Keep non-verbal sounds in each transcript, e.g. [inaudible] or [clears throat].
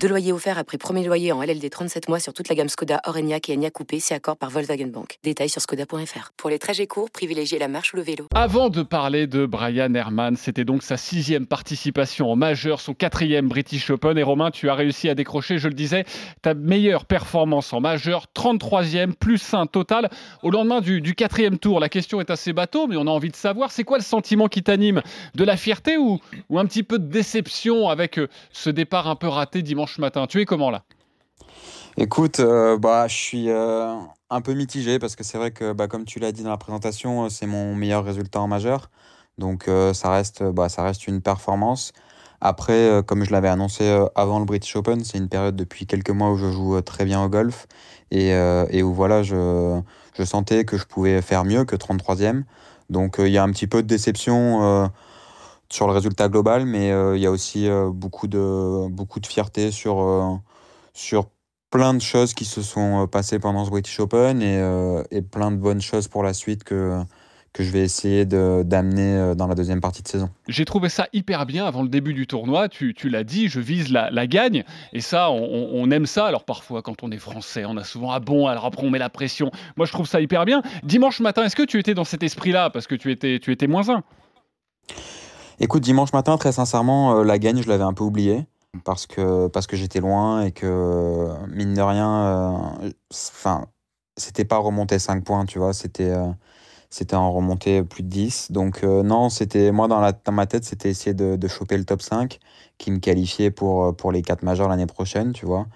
Deux loyers offerts après premier loyer en LLD 37 mois sur toute la gamme Skoda, Orenia et Enya Coupé, c'est accord par Volkswagen Bank. Détails sur skoda.fr. Pour les trajets courts, privilégiez la marche ou le vélo. Avant de parler de Brian Herman, c'était donc sa sixième participation en majeur, son quatrième British Open. Et Romain, tu as réussi à décrocher, je le disais, ta meilleure performance en majeur, 33e, plus 1 total. Au lendemain du, du quatrième tour, la question est assez bateau, mais on a envie de savoir, c'est quoi le sentiment qui t'anime? De la fierté ou, ou un petit peu de déception avec euh, ce départ un peu raté? Dimanche matin. Tu es comment là? Écoute, euh, bah, je suis euh, un peu mitigé parce que c'est vrai que, bah, comme tu l'as dit dans la présentation, euh, c'est mon meilleur résultat en majeur. Donc ça, reste, bah, ça reste une performance. Après, comme je l'avais annoncé avant le British Open, c'est une période depuis quelques mois où je joue très bien au golf et, où voilà, je, je, sentais que je pouvais faire mieux que 33e. Donc il y a un petit peu de déception sur le résultat global, mais euh, il y a aussi euh, beaucoup, de, beaucoup de fierté sur, euh, sur plein de choses qui se sont passées pendant ce British Open et, et plein de bonnes choses pour la suite que, que je vais essayer d'amener dans la deuxième partie de saison. J'ai trouvé ça hyper bien avant le début du tournoi. Tu, tu l'as dit, je vise la, la, gagne. Et ça, on, aime ça. Alors parfois, quand on est français, on a souvent Ah bon, alors après, on met la pression. Moi, je trouve ça hyper bien. Dimanche matin, est-ce que tu étais dans cet esprit-là? Parce que tu étais, tu étais moins un. Écoute, dimanche matin, très sincèrement, euh, la gagne, je l'avais un peu oubliée parce que, parce que j'étais loin et que, mine de rien, euh, enfin, c'était pas remonter 5 points, tu vois, c'était euh, en remonter plus de 10. Donc, non, c'était moi, dans, la, dans ma tête, c'était essayer de, de, choper le top 5 qui me qualifiait pour, pour les 4 majeurs l'année prochaine, tu vois.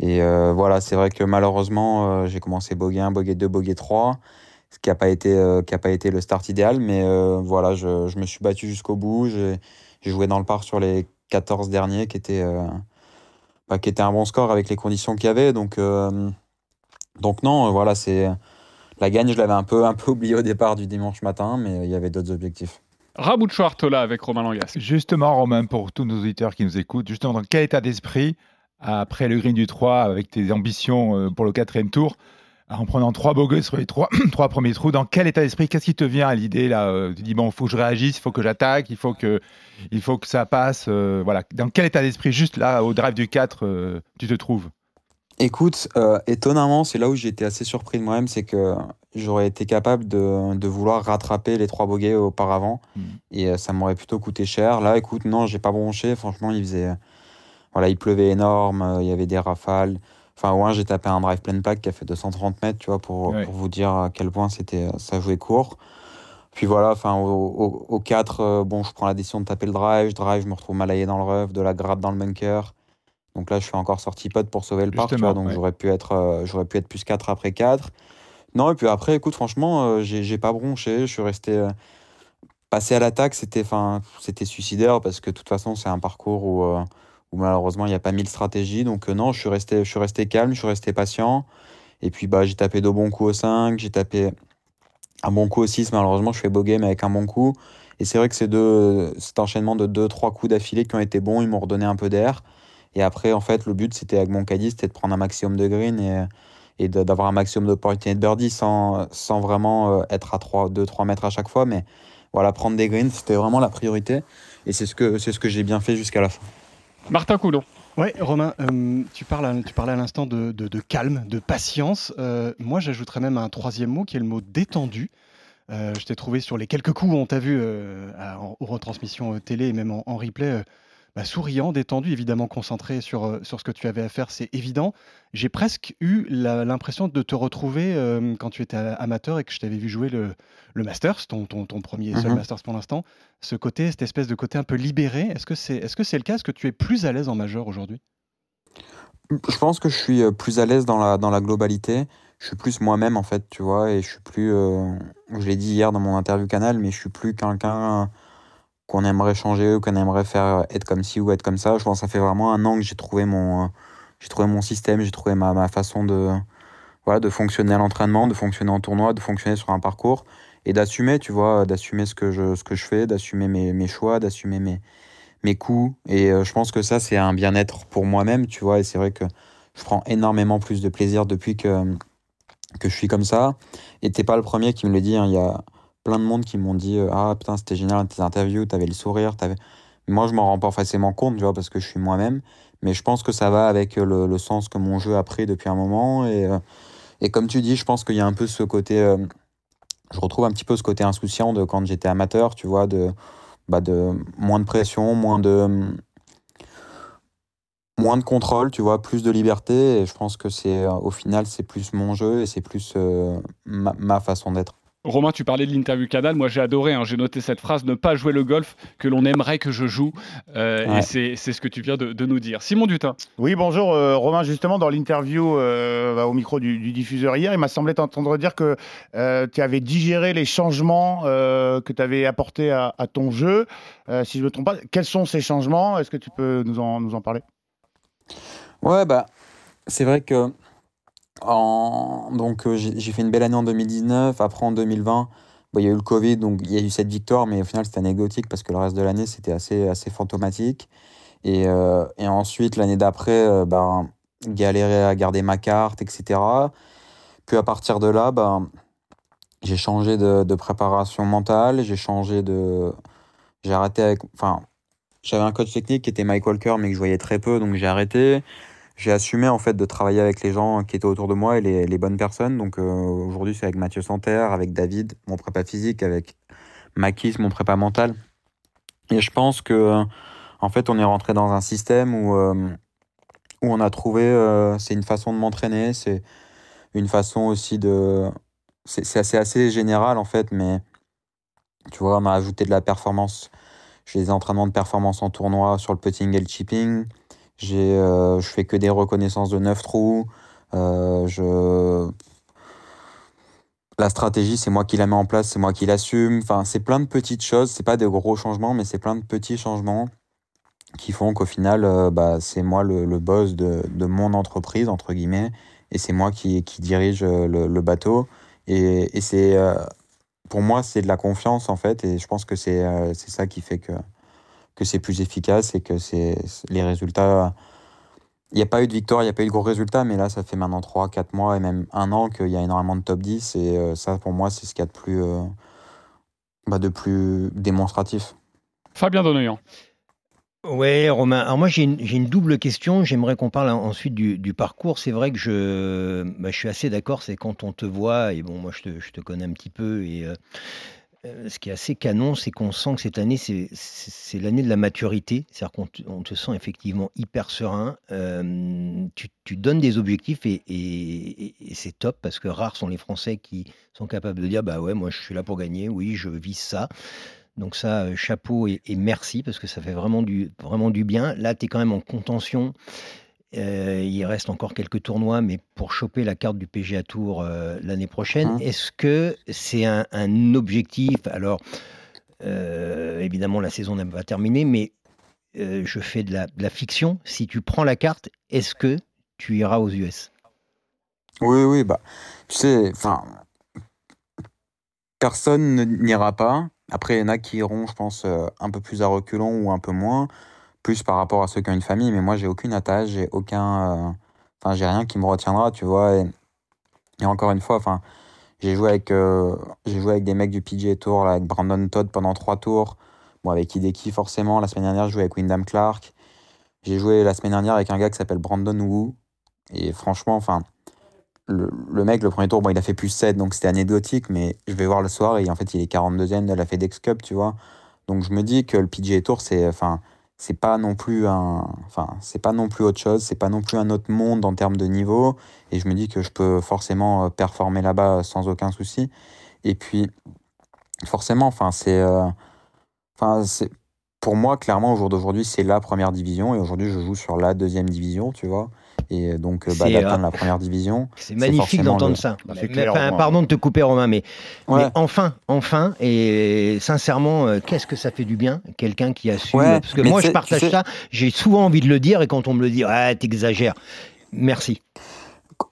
Et voilà, c'est vrai que malheureusement, j'ai commencé bogey 1, bogey 2, bogey 3 ce qui n'a pas, été, euh, qui a pas été le start idéal. Mais euh, voilà, je, je, me suis battu jusqu'au bout. J'ai joué dans le parc sur les 14 derniers, qui était, euh, bah, qui était un bon score avec les conditions qu'il y avait. Donc, donc non, voilà, c'est la gagne, je l'avais un peu, un peu oublié au départ du dimanche matin, mais il y avait d'autres objectifs. Rabout Artola avec Romain Langas. Justement, Romain, pour tous nos auditeurs qui nous écoutent, justement, dans quel état d'esprit, après le green du 3, avec tes ambitions pour le quatrième tour, en prenant trois bogeys sur les trois, [clears throat] trois premiers trous, dans quel état d'esprit Qu'est-ce qui te vient à l'idée là euh, Tu dis bon, il faut que je réagisse, il faut que j'attaque, il faut que, il faut que ça passe. Euh, voilà. Dans quel état d'esprit, juste là, au drive du 4, euh, tu te trouves? Écoute, étonnamment, c'est là où j'ai été assez surpris de moi-même, c'est que j'aurais été capable de, de, vouloir rattraper les trois bogeys auparavant, hmm. et ça m'aurait plutôt coûté cher. Là, écoute, non, j'ai pas bronché. Franchement, il faisait, voilà, il pleuvait énorme, il y avait des rafales. Enfin, ouais, j'ai tapé un drive pleine plaque qui a fait 230 mètres, tu vois, pour, pour vous dire à quel point c'était, ça jouait court. Puis voilà, enfin, au, au, 4, euh, bon, je prends la décision de taper le drive. Je drive, je me retrouve malaillé dans le rough, de la gratte dans le bunker. Donc là, je suis encore sorti pote pour sauver le parc, tu vois, donc j'aurais pu, être, euh, j'aurais pu être plus 4 après 4. Non, et puis après, écoute, franchement, euh, j'ai, pas bronché. Je suis resté. passé à l'attaque, c'était, c'était suicidaire parce que de toute façon, c'est un parcours où où malheureusement il n'y a pas mille stratégies. Donc euh, non, je suis, resté, je suis resté calme, je suis resté patient. Et puis bah, j'ai tapé deux bons coups au 5, j'ai tapé un bon coup au 6, malheureusement je fais beau game avec un bon coup. Et c'est vrai que ces deux, cet enchaînement de deux, trois coups d'affilée qui ont été bons, ils m'ont redonné un peu d'air. Et après, en fait, le but, c'était avec mon caddie, c'était de prendre un maximum de green et, et d'avoir un maximum d'opportunités de birdie sans, sans vraiment euh, être à 2-3 mètres à chaque fois. Mais voilà, prendre des greens, c'était vraiment la priorité. Et c'est ce que, ce que j'ai bien fait jusqu'à la fin. Martin Coulon. Oui, Romain, euh, tu, parlais à l'instant de, calme, de patience. Euh, moi, j'ajouterais même un troisième mot qui est le mot détendu. Euh, je t'ai trouvé sur les quelques coups on t'a vu en, retransmission télé et même en replay bah, souriant, détendu, évidemment concentré sur, euh, sur ce que tu avais à faire, c'est évident. J'ai presque eu l'impression de te retrouver euh, quand tu étais amateur et que je t'avais vu jouer le, le Masters, ton, ton, ton premier seul mmh Masters pour l'instant. Ce côté, cette espèce de côté un peu libéré, est-ce que c'est est -ce c'est le cas? Est-ce que tu es plus à l'aise en majeur aujourd'hui? Je pense que je suis euh, plus à l'aise dans la, dans la globalité. Je suis plus moi-même en fait, tu vois, et je suis plus, je l'ai dit hier dans mon interview canal, mais je suis plus quelqu'un qu'on aimerait changer ou qu'on aimerait faire être comme ci ou être comme ça. Je pense que ça fait vraiment un an que j'ai trouvé mon, j'ai trouvé mon système, j'ai trouvé ma, ma, façon de, voilà, de fonctionner à l'entraînement, de fonctionner en tournoi, de fonctionner sur un parcours. et d'assumer, tu vois, d'assumer ce que je, ce que je fais, d'assumer mes, mes choix, d'assumer mes, mes coups. Et je pense que ça, c'est un bien-être pour moi-même, tu vois. Et c'est vrai que je prends énormément plus de plaisir depuis que, que je suis comme ça. Et t'es pas le premier qui me le dit. Hein. Y a plein de monde qui m'ont dit Ah putain, c'était génial tes interviews, t'avais le sourire. Avais... Moi, je m'en rends pas facilement compte, tu vois, parce que je suis moi-même. Mais je pense que ça va avec le, le, sens que mon jeu a pris depuis un moment. Et, et comme tu dis, je pense qu'il y a un peu ce côté. je retrouve un petit peu ce côté insouciant de quand j'étais amateur, tu vois, de, bah de moins de pression, moins de moins de contrôle, tu vois, plus de liberté. Et je pense que c'est euh, au final, c'est plus mon jeu et c'est plus euh, ma, façon d'être. Romain, tu parlais de l'interview Canal. Moi, j'ai adoré. Hein. j'ai noté cette phrase ne pas jouer le golf que l'on aimerait que je joue. Euh, et c'est ce que tu viens de, nous dire. Simon Dutin. Oui, bonjour, Romain. Justement, dans l'interview bah, au micro du, diffuseur hier, il m'a semblé t'entendre dire que tu avais digéré les changements que tu avais apportés à, ton jeu. si je ne me trompe pas, quels sont ces changements? Est-ce que tu peux nous en, nous en parler? Ouais, bah, c'est vrai que donc euh, j'ai fait une belle année en 2019. Après, en 2020, bah, il y a eu le Covid, donc il y a eu cette victoire, mais au final, c'était anecdotique parce que le reste de l'année, c'était assez, assez fantomatique. Et, euh, et ensuite, l'année d'après, euh, bah, galérer à garder ma carte, etc. Puis à partir de là, bah, j'ai changé de, de, préparation mentale, j'ai changé de. J'ai arrêté. Enfin, j'avais un coach technique qui était Mike Walker, mais que je voyais très peu, donc j'ai arrêté. J'ai assumé en fait de travailler avec les gens qui étaient autour de moi et les, bonnes personnes. Donc euh, aujourd'hui, c'est avec Mathieu Santerre, avec David, mon prépa physique, avec Makis, mon prépa mental. Et je pense que en fait, on est rentré dans un système où, euh, où on a trouvé, euh, c'est une façon de m'entraîner, c'est une façon aussi de. C'est assez, assez général en fait, mais tu vois, on a ajouté de la performance j'ai des entraînements de performance en tournoi sur le putting et le chipping. J'ai, euh, je fais que des reconnaissances de 9 trous. Euh, je... La stratégie, c'est moi qui la mets en place, c'est moi qui l'assume. Enfin, c'est plein de petites choses. C'est pas de gros changements, mais c'est plein de petits changements qui font qu'au final, euh, bah, c'est moi le, le boss de, de, mon entreprise, entre guillemets, et c'est moi qui, qui dirige le, le, bateau. Et, et c'est pour moi, c'est de la confiance en fait, et je pense que c'est euh, ça qui fait que, que c'est plus efficace et que c'est les résultats. Il n'y a pas eu de victoire, il n'y a pas eu de gros résultats, mais là, ça fait maintenant 3, 4 mois et même un an qu'il y a énormément de top 10, et euh, ça, pour moi, c'est ce qu'il y a de plus, euh, bah, de plus démonstratif. Fabien Donoyan. Ouais, Romain. Alors moi, j'ai une, double question. J'aimerais qu'on parle ensuite du, parcours. C'est vrai que je, bah, je suis assez d'accord. C'est quand on te voit, et bon, moi, je te, je te connais un petit peu, et euh, ce qui est assez canon, c'est qu'on sent que cette année, c'est l'année de la maturité. C'est-à-dire qu'on on te sent effectivement hyper serein. Euh, tu, donnes des objectifs et c'est top parce que rares sont les Français qui sont capables de dire, bah ouais, moi, je suis là pour gagner. Oui, je vise ça. Donc ça, euh, chapeau et, merci parce que ça fait vraiment du, vraiment du bien. Là, tu es quand même en contention. Euh, il reste encore quelques tournois, mais pour choper la carte du PGA Tour euh, l'année prochaine, hein. est-ce que c'est un, objectif? Alors, évidemment, la saison n'est pas terminée, mais je fais de la, de la, fiction. Si tu prends la carte, est-ce que tu iras aux US Oui, oui, bah, tu sais, enfin, personne n'ira pas. Après, il y en a qui iront, je pense, euh, un peu plus à reculons ou un peu moins, plus par rapport à ceux qui ont une famille. Mais moi, j'ai aucune attache, j'ai aucun. Euh, enfin, j'ai rien qui me retiendra, tu vois. Et, encore une fois, enfin, j'ai joué avec, euh, j'ai joué avec des mecs du PGA Tour, avec Brandon Todd pendant trois tours. Bon, avec Hideki, forcément. La semaine dernière, je jouais avec Wyndham Clark. J'ai joué la semaine dernière avec un gars qui s'appelle Brandon Wu. Et franchement, enfin, le, mec, le premier tour, bon, il a fait plus 7, donc c'était anecdotique, mais je vais voir le soir et en fait, il est 42e de la FedEx Cup, tu vois. Donc je me dis que le PGA Tour, c'est enfin, c'est pas non plus un enfin, c'est pas non plus autre chose, c'est pas non plus un autre monde en termes de niveau et je me dis que je peux forcément euh, performer là-bas sans aucun souci. Et puis forcément, enfin, c'est euh, c'est pour moi clairement au jour d'aujourd'hui, c'est la première division et aujourd'hui, je joue sur la deuxième division, tu vois. Et donc, bah, d'atteindre euh, la première division. C'est magnifique d'entendre ça. Pardon de te couper, Romain, mais, enfin, enfin, et sincèrement, euh, qu'est-ce que ça fait du bien, quelqu'un qui a su. parce que moi, je partage ça, j'ai souvent envie de le dire, et quand on me le dit, ah, t'exagères. Merci.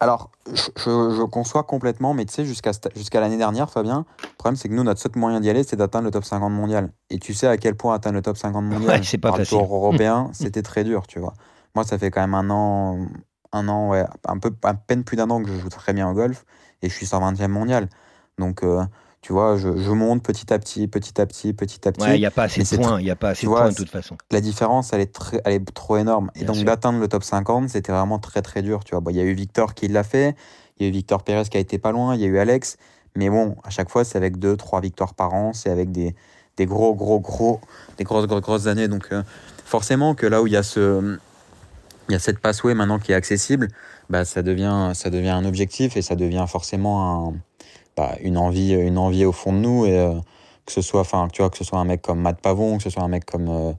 alors, je, conçois complètement, mais tu sais, jusqu'à jusqu'à l'année dernière, Fabien, le problème, c'est que nous, notre seul moyen d'y aller, c'est d'atteindre le top 50 mondial. Et tu sais à quel point atteindre le top 50 mondial c'est pas facile. tour européen, c'était très dur, tu vois. Moi, ça fait quand même un an, un an, ouais, un peu, à peine plus d'un an que je joue très bien au golf, et je suis 120e mondial. Donc, euh, tu vois, je, monte petit à petit, petit à petit, petit à petit. il n'y a pas assez de points, il n'y a pas assez de points de toute façon. La différence, elle est, très, elle est trop énorme. Et donc, d'atteindre le top 50, c'était vraiment très, très dur. Tu vois, il y a eu Victor qui l'a fait, il y a eu Victor Pérez qui a été pas loin, il y a eu Alex. Mais bon, à chaque fois, c'est avec deux, trois victoires par an, c'est avec des, des gros, gros, gros, des grosses, grosses, grosses années. Donc, euh, forcément que là où il y a ce. Il y a cette passway maintenant qui est accessible, bah, ça, devient, ça devient un objectif et ça devient forcément un, une, envie, une envie au fond de nous. Euh, que ce soit, tu vois, que ce soit un mec comme Matt Pavon, que ce soit un mec comme, euh,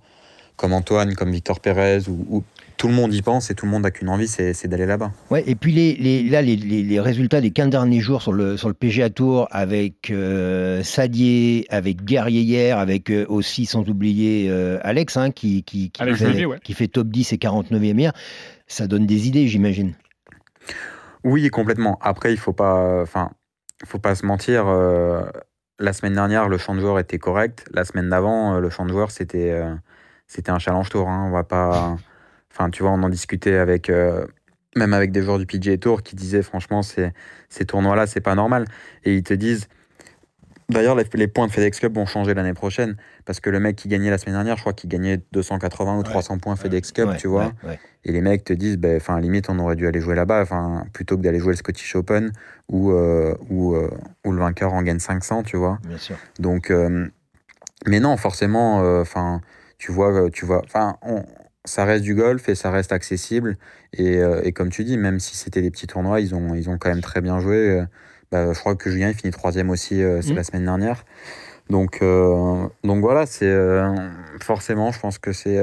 comme Antoine, comme Victor Pérez, ou, tout le monde y pense et tout le monde n'a qu'une envie, c'est d'aller là-bas. Ouais, et puis les, les là, les, les, résultats des 15 derniers jours sur le, sur le PGA Tour avec euh, Sadier, avec Guerrier hier, avec aussi, sans oublier, Alex, hein, qui, qui, qui, fait, qui, fait, top 10 et 49e hier, ça donne des idées, j'imagine. Oui, complètement. Après, il faut pas. Enfin, faut pas se mentir, euh, la semaine dernière, le champ de joueurs était correct. La semaine d'avant, euh, le champ de joueurs, c'était euh, c'était un challenge tour. Hein. On va pas. Enfin, tu vois, on en discutait avec. même avec des joueurs du PGA Tour qui disaient, franchement, ces, ces tournois-là, c'est pas normal. Et ils te disent, D'ailleurs, les, points de FedEx Cup vont changer l'année prochaine parce que le mec qui gagnait la semaine dernière, je crois qu'il gagnait 280 ou 300 points FedEx Cup, tu vois. et les mecs te disent, ben, enfin, limite, on aurait dû aller jouer là-bas, enfin, plutôt que d'aller jouer le Scottish Open ou, euh, ou, euh, le vainqueur en gagne 500, tu vois. Bien sûr. Donc, euh, mais non, forcément, enfin, tu vois, tu vois, enfin, ça reste du golf et ça reste accessible. Et, et comme tu dis, même si c'était des petits tournois, ils ont, ils ont quand même très bien joué. Bah, je crois que Julien il finit troisième aussi, euh, c'est mmh. la semaine dernière. Donc, euh, donc voilà, c'est euh, forcément, je pense que c'est.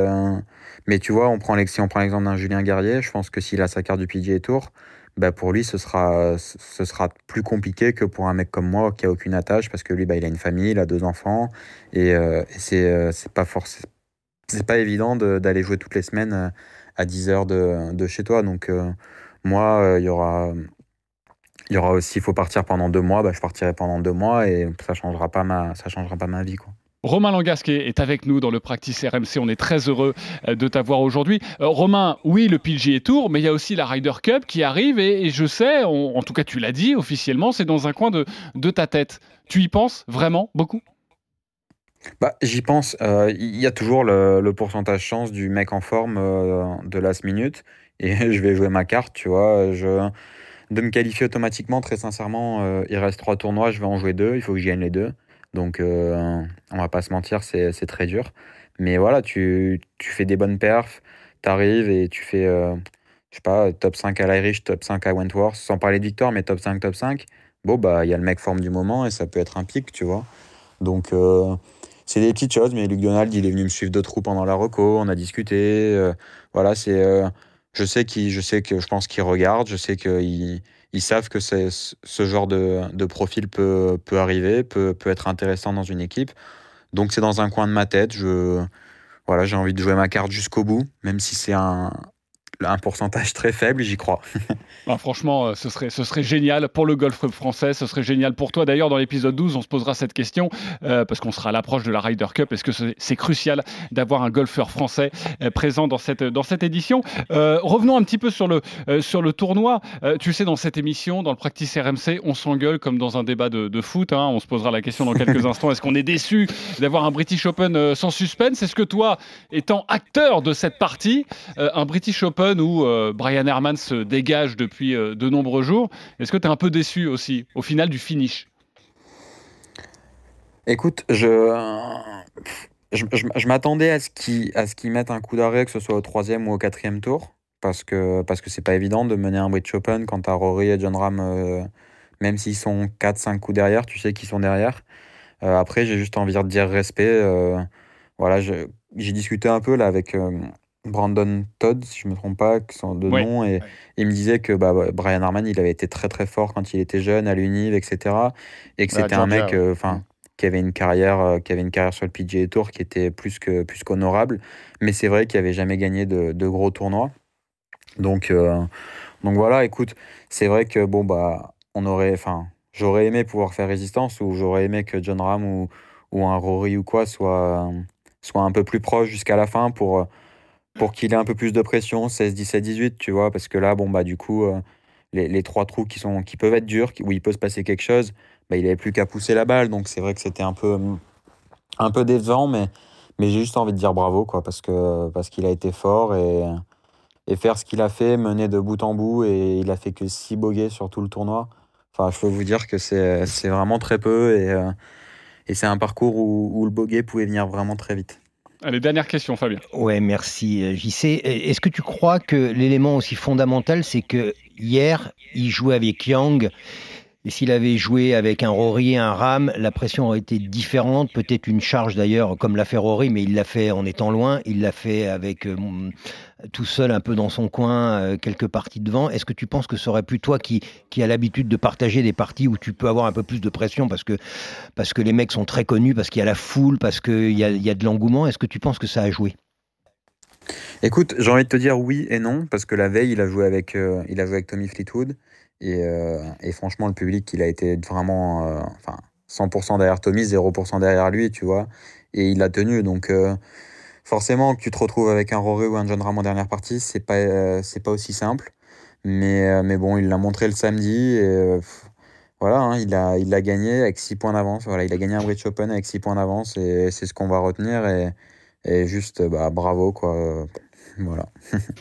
mais tu vois, on prend si on prend l'exemple d'un Julien Guerrier, je pense que s'il a sa carte du PGA Tour, bah pour lui, ce sera, ce sera plus compliqué que pour un mec comme moi qui a aucune attache parce que lui, bah, il a une famille, il a deux enfants et, et c'est c'est pas forcément. C'est pas évident d'aller jouer toutes les semaines à 10 heures de, chez toi. Donc, moi, il y aura il y aura aussi, il faut partir pendant deux mois, bah, je partirai pendant deux mois et ça changera, pas ma, changera pas ma vie. Quoi. Romain Langasquet est avec nous dans le Practice RMC. On est très heureux euh, de t'avoir aujourd'hui. Euh, Romain, oui, le PGA Tour, mais il y a aussi la Ryder Cup qui arrive et, je sais, en tout cas tu l'as dit officiellement, c'est dans un coin de, ta tête. Tu y penses vraiment beaucoup? Bah, J'y pense. Euh, il y a toujours le, pourcentage chance du mec en forme de last minute et [laughs] je vais jouer ma carte, tu vois. Je de me qualifier automatiquement, très sincèrement, euh, il reste trois tournois, je vais en jouer deux, il faut que je gagne les deux. Donc, euh, on va pas se mentir, c'est très dur. Mais voilà, tu, tu fais des bonnes perfs, tu arrives et tu fais, euh, je sais pas, top 5 à l'Irish, top 5 à Wentworth, sans parler de victoire, mais top 5, top 5. Bon, bah, il y a le mec forme du moment et ça peut être un pic, tu vois. Donc, c'est des petites choses, mais Luc Donald, il est venu me suivre de trous pendant la reco, on a discuté. voilà, c'est je sais qu'il, je sais que je pense qu'ils regardent, je sais qu'ils ils savent que ce genre de, de, profil peut, peut arriver, peut, peut être intéressant dans une équipe. Donc c'est dans un coin de ma tête. Je, voilà, j'ai envie de jouer ma carte jusqu'au bout, même si c'est un, un pourcentage très faible, j'y crois. [laughs] Bah, franchement, euh, ce serait, ce serait génial pour le golf français, ce serait génial pour toi. D'ailleurs, dans l'épisode 12, on se posera cette question, euh, parce qu'on sera à l'approche de la Ryder Cup. Est-ce que c'est crucial d'avoir un golfeur français euh, présent dans cette, dans cette édition? Revenons un petit peu sur le, sur le tournoi. tu sais, dans cette émission, dans le Practice RMC, on s'engueule comme dans un débat de, foot. Hein. On se posera la question dans quelques [laughs] instants. Est-ce qu'on est déçu d'avoir un British Open sans suspense? Est-ce que toi, étant acteur de cette partie, un British Open où Brian Herman se dégage depuis euh, de nombreux jours. Est-ce que tu es un peu déçu aussi au final du finish? Écoute, je, je, m'attendais à ce qu'ils mettent un coup d'arrêt, que ce soit au troisième ou au quatrième tour, parce que parce que c'est pas évident de mener un British Open quand as Rory et John Ram, euh, même s'ils sont 4-5 coups derrière, tu sais qu'ils sont derrière. Euh, après, j'ai juste envie de dire respect. voilà, j'ai discuté un peu là avec Brandon Todd, si je ne me trompe pas, qui sont de nom, et il me disait que bah, Brian Harman, il avait été très très fort quand il était jeune à l'Univ, etc. Et que bah, c'était un mec, euh, enfin, qui avait une carrière, euh, qui avait une carrière sur le PGA Tour qui était plus que plus qu'honorable. Mais c'est vrai qu'il n'avait jamais gagné de, de, gros tournois. Donc euh, donc voilà, écoute, c'est vrai que bon, bah, on aurait, enfin, j'aurais aimé pouvoir faire résistance ou j'aurais aimé que John Ram ou, ou un Rory ou quoi soit, soit un peu plus proche jusqu'à la fin pour, pour qu'il ait un peu plus de pression, 16, 17, 18, tu vois, parce que là, bon, bah, du coup, euh, les, trois trous qui, sont, qui peuvent être durs, où il peut se passer quelque chose, bah, il n'avait plus qu'à pousser la balle, donc c'est vrai que c'était un peu, un peu décevant, mais, mais j'ai juste envie de dire bravo, quoi, parce que parce qu'il a été fort et, et faire ce qu'il a fait, mener de bout en bout, et il a fait que 6 bogeys sur tout le tournoi. Enfin, je peux vous dire que c'est vraiment très peu, et, euh, et c'est un parcours où, où le bogey pouvait venir vraiment très vite. Allez, dernière question, Fabien. Ouais, merci, euh, JC. Est-ce que tu crois que l'élément aussi fondamental, c'est que hier, il jouait avec Yang et s'il avait joué avec un Rory et un Ram, la pression aurait été différente, peut-être une charge d'ailleurs, comme l'a fait Rory, mais il l'a fait en étant loin, il l'a fait avec euh, tout seul un peu dans son coin, euh, quelques parties devant. Est-ce que tu penses que ce serait plus toi qui, qui a l'habitude de partager des parties où tu peux avoir un peu plus de pression parce que, parce que les mecs sont très connus, parce qu'il y a la foule, parce qu'il y a, y a de l'engouement Est-ce que tu penses que ça a joué? Écoute, j'ai envie de te dire oui et non, parce que la veille, il a joué avec, euh, il a joué avec Tommy Fleetwood. Euh, et, franchement, le public, il a été vraiment enfin, 100% derrière Tommy, 0% derrière lui, tu vois. Et il a tenu. Donc, forcément, que tu te retrouves avec un Rory ou un John Ram en dernière partie, c'est pas, c'est pas aussi simple. Mais, mais bon, il l'a montré le samedi. Et, voilà, hein, il, a, il a gagné avec 6 points d'avance. Voilà, il a gagné un British Open avec 6 points d'avance. Et c'est ce qu'on va retenir. Et, et juste, bah, bravo, quoi. Voilà. [laughs]